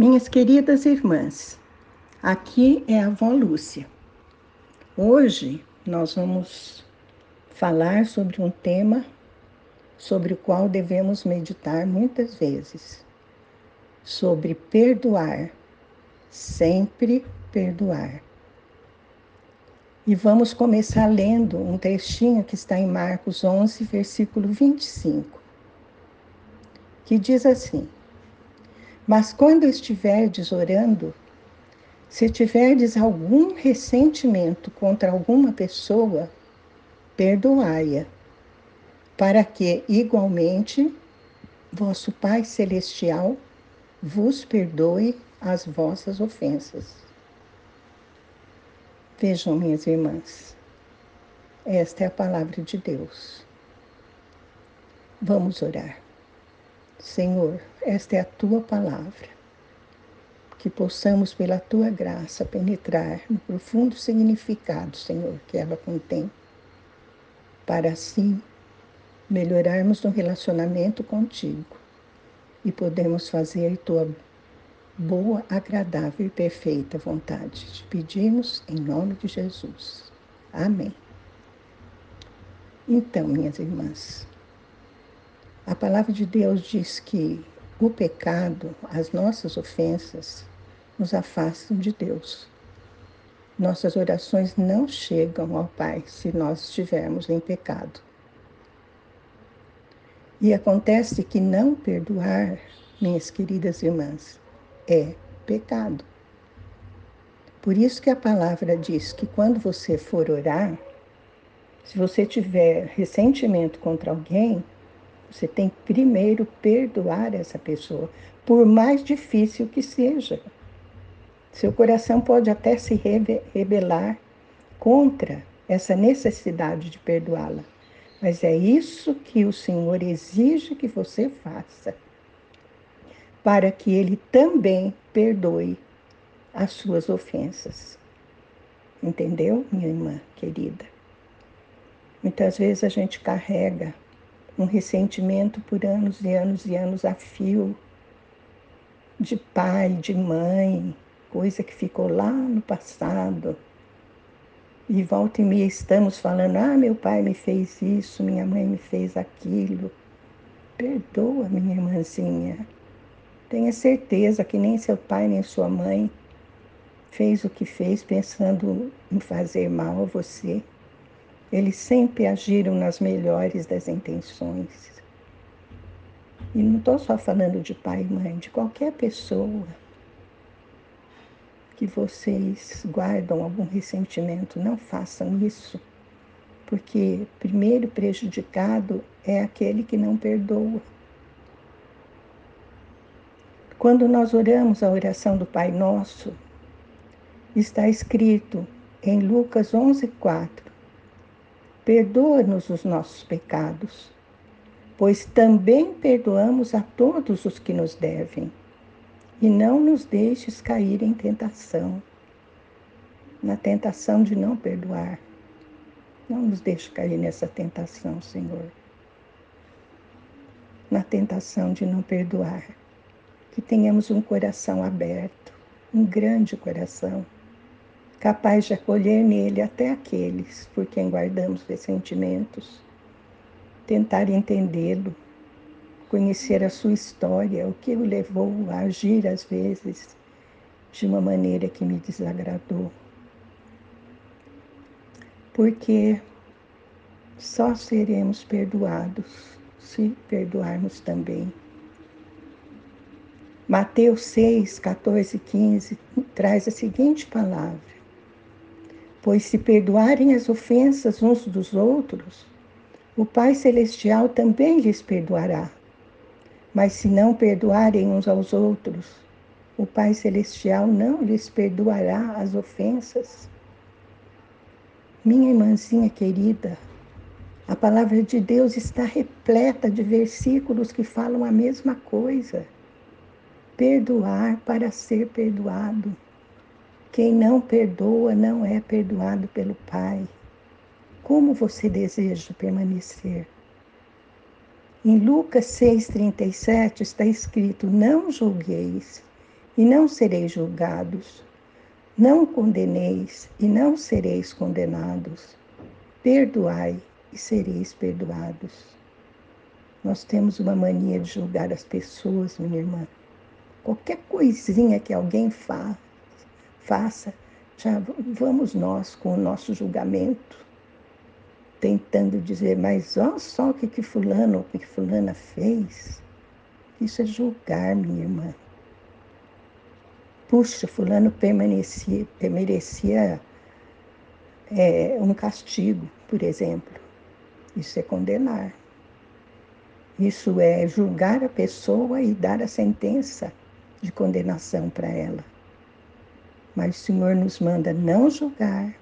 Minhas queridas irmãs, aqui é a avó Lúcia. Hoje nós vamos falar sobre um tema sobre o qual devemos meditar muitas vezes, sobre perdoar, sempre perdoar. E vamos começar lendo um trechinho que está em Marcos 11, versículo 25, que diz assim: Mas quando estiverdes orando, se tiverdes algum ressentimento contra alguma pessoa, perdoai-a, para que, igualmente, vosso Pai Celestial vos perdoe as vossas ofensas. Vejam, minhas irmãs, esta é a palavra de Deus. Vamos orar. Senhor, esta é a tua palavra. Que possamos, pela tua graça, penetrar no profundo significado, Senhor, que ela contém, para assim melhorarmos no relacionamento contigo e podemos fazer tua boa, agradável e perfeita vontade. Te pedimos em nome de Jesus. Amém. Então, minhas irmãs, a palavra de Deus diz que o pecado, as nossas ofensas, nos afastam de Deus. Nossas orações não chegam ao Pai se nós estivermos em pecado. E acontece que não perdoar, minhas queridas irmãs, é pecado. Por isso que a palavra diz que quando você for orar, se você tiver ressentimento contra alguém, você tem primeiro perdoar essa pessoa, por mais difícil que seja. Seu coração pode até se rebelar contra essa necessidade de perdoá-la, mas é isso que o Senhor exige que você faça para que ele também perdoe as suas ofensas. Entendeu, minha irmã querida? Muitas vezes a gente carrega um ressentimento por anos e anos e anos a fio de pai, de mãe, coisa que ficou lá no passado. E volta e meia estamos falando: ah, meu pai me fez isso, minha mãe me fez aquilo. Perdoa, minha irmãzinha. Tenha certeza que nem seu pai nem sua mãe fez o que fez pensando em fazer mal a você. Eles sempre agiram nas melhores das intenções. E não estou só falando de pai e mãe, de qualquer pessoa que vocês guardam algum ressentimento, não façam isso, porque primeiro prejudicado é aquele que não perdoa. Quando nós oramos a oração do Pai Nosso, está escrito em Lucas 11:4: Perdoa-nos os nossos pecados, pois também perdoamos a todos os que nos devem, e não nos deixes cair em tentação, na tentação de não perdoar. Não nos deixe cair nessa tentação, Senhor. Na tentação de não perdoar que tenhamos um coração aberto, um grande coração, capaz de acolher nele até aqueles por quem guardamos ressentimentos, tentar entendê-lo, conhecer a sua história, o que o levou a agir às vezes de uma maneira que me desagradou. Porque só seremos perdoados se perdoarmos também Mateus 6, 14 e 15 traz a seguinte palavra: Pois se perdoarem as ofensas uns dos outros, o Pai Celestial também lhes perdoará. Mas se não perdoarem uns aos outros, o Pai Celestial não lhes perdoará as ofensas. Minha irmãzinha querida, a palavra de Deus está repleta de versículos que falam a mesma coisa perdoar para ser perdoado. Quem não perdoa não é perdoado pelo Pai. Como você deseja permanecer? Em Lucas 6,37 está escrito: Não julgueis, e não sereis julgados. Não condeneis e não sereis condenados. Perdoai e sereis perdoados. Nós temos uma mania de julgar as pessoas, minha irmã. Qualquer coisinha que alguém fa faça, já vamos nós com o nosso julgamento, tentando dizer, mas olha só o que, que fulano ou o que fulana fez. Isso é julgar, minha irmã. Puxa, fulano permanecia, merecia é, um castigo, por exemplo. Isso é condenar. Isso é julgar a pessoa e dar a sentença de condenação para ela. Mas o Senhor nos manda não julgar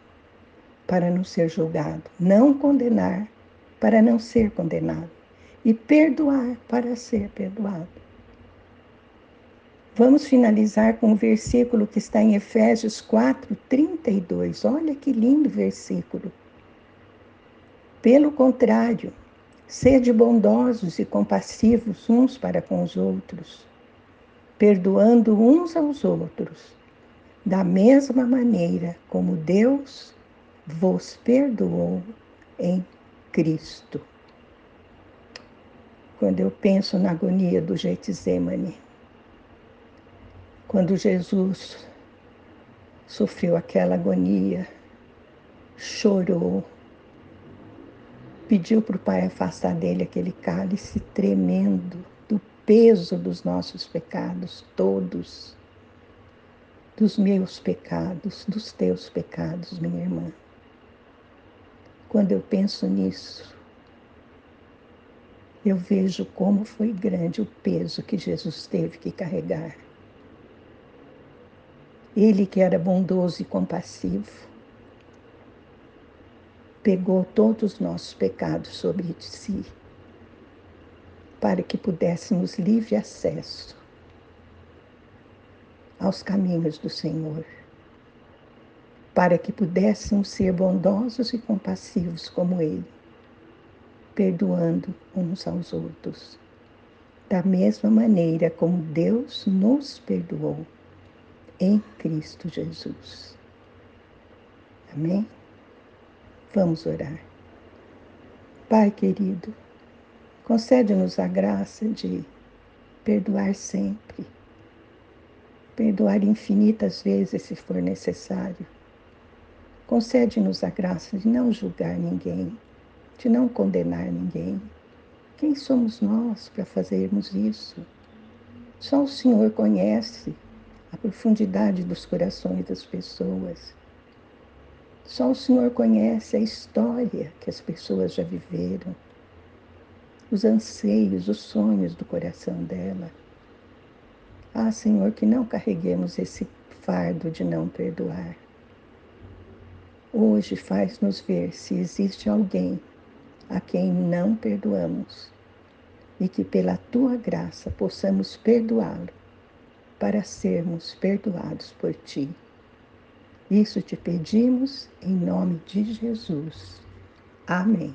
para não ser julgado, não condenar para não ser condenado e perdoar para ser perdoado. Vamos finalizar com o versículo que está em Efésios 4, 32. Olha que lindo versículo. Pelo contrário, sede bondosos e compassivos uns para com os outros, perdoando uns aos outros, da mesma maneira como Deus vos perdoou em Cristo. Quando eu penso na agonia do Getsemane, quando Jesus sofreu aquela agonia, chorou, pediu para o Pai afastar dele aquele cálice tremendo do peso dos nossos pecados, todos, dos meus pecados, dos teus pecados, minha irmã. Quando eu penso nisso, eu vejo como foi grande o peso que Jesus teve que carregar. Ele que era bondoso e compassivo, pegou todos os nossos pecados sobre si, para que pudéssemos livre acesso aos caminhos do Senhor, para que pudéssemos ser bondosos e compassivos como Ele, perdoando uns aos outros, da mesma maneira como Deus nos perdoou em Cristo Jesus. Amém? Vamos orar. Pai querido, concede-nos a graça de perdoar sempre, perdoar infinitas vezes se for necessário. Concede-nos a graça de não julgar ninguém, de não condenar ninguém. Quem somos nós para fazermos isso? Só o Senhor conhece a profundidade dos corações das pessoas. Só o Senhor conhece a história que as pessoas já viveram, os anseios, os sonhos do coração dela. Ah, Senhor, que não carreguemos esse fardo de não perdoar. Hoje faz-nos ver se existe alguém a quem não perdoamos e que pela tua graça possamos perdoá-lo para sermos perdoados por ti. Isso te pedimos em nome de Jesus. Amém.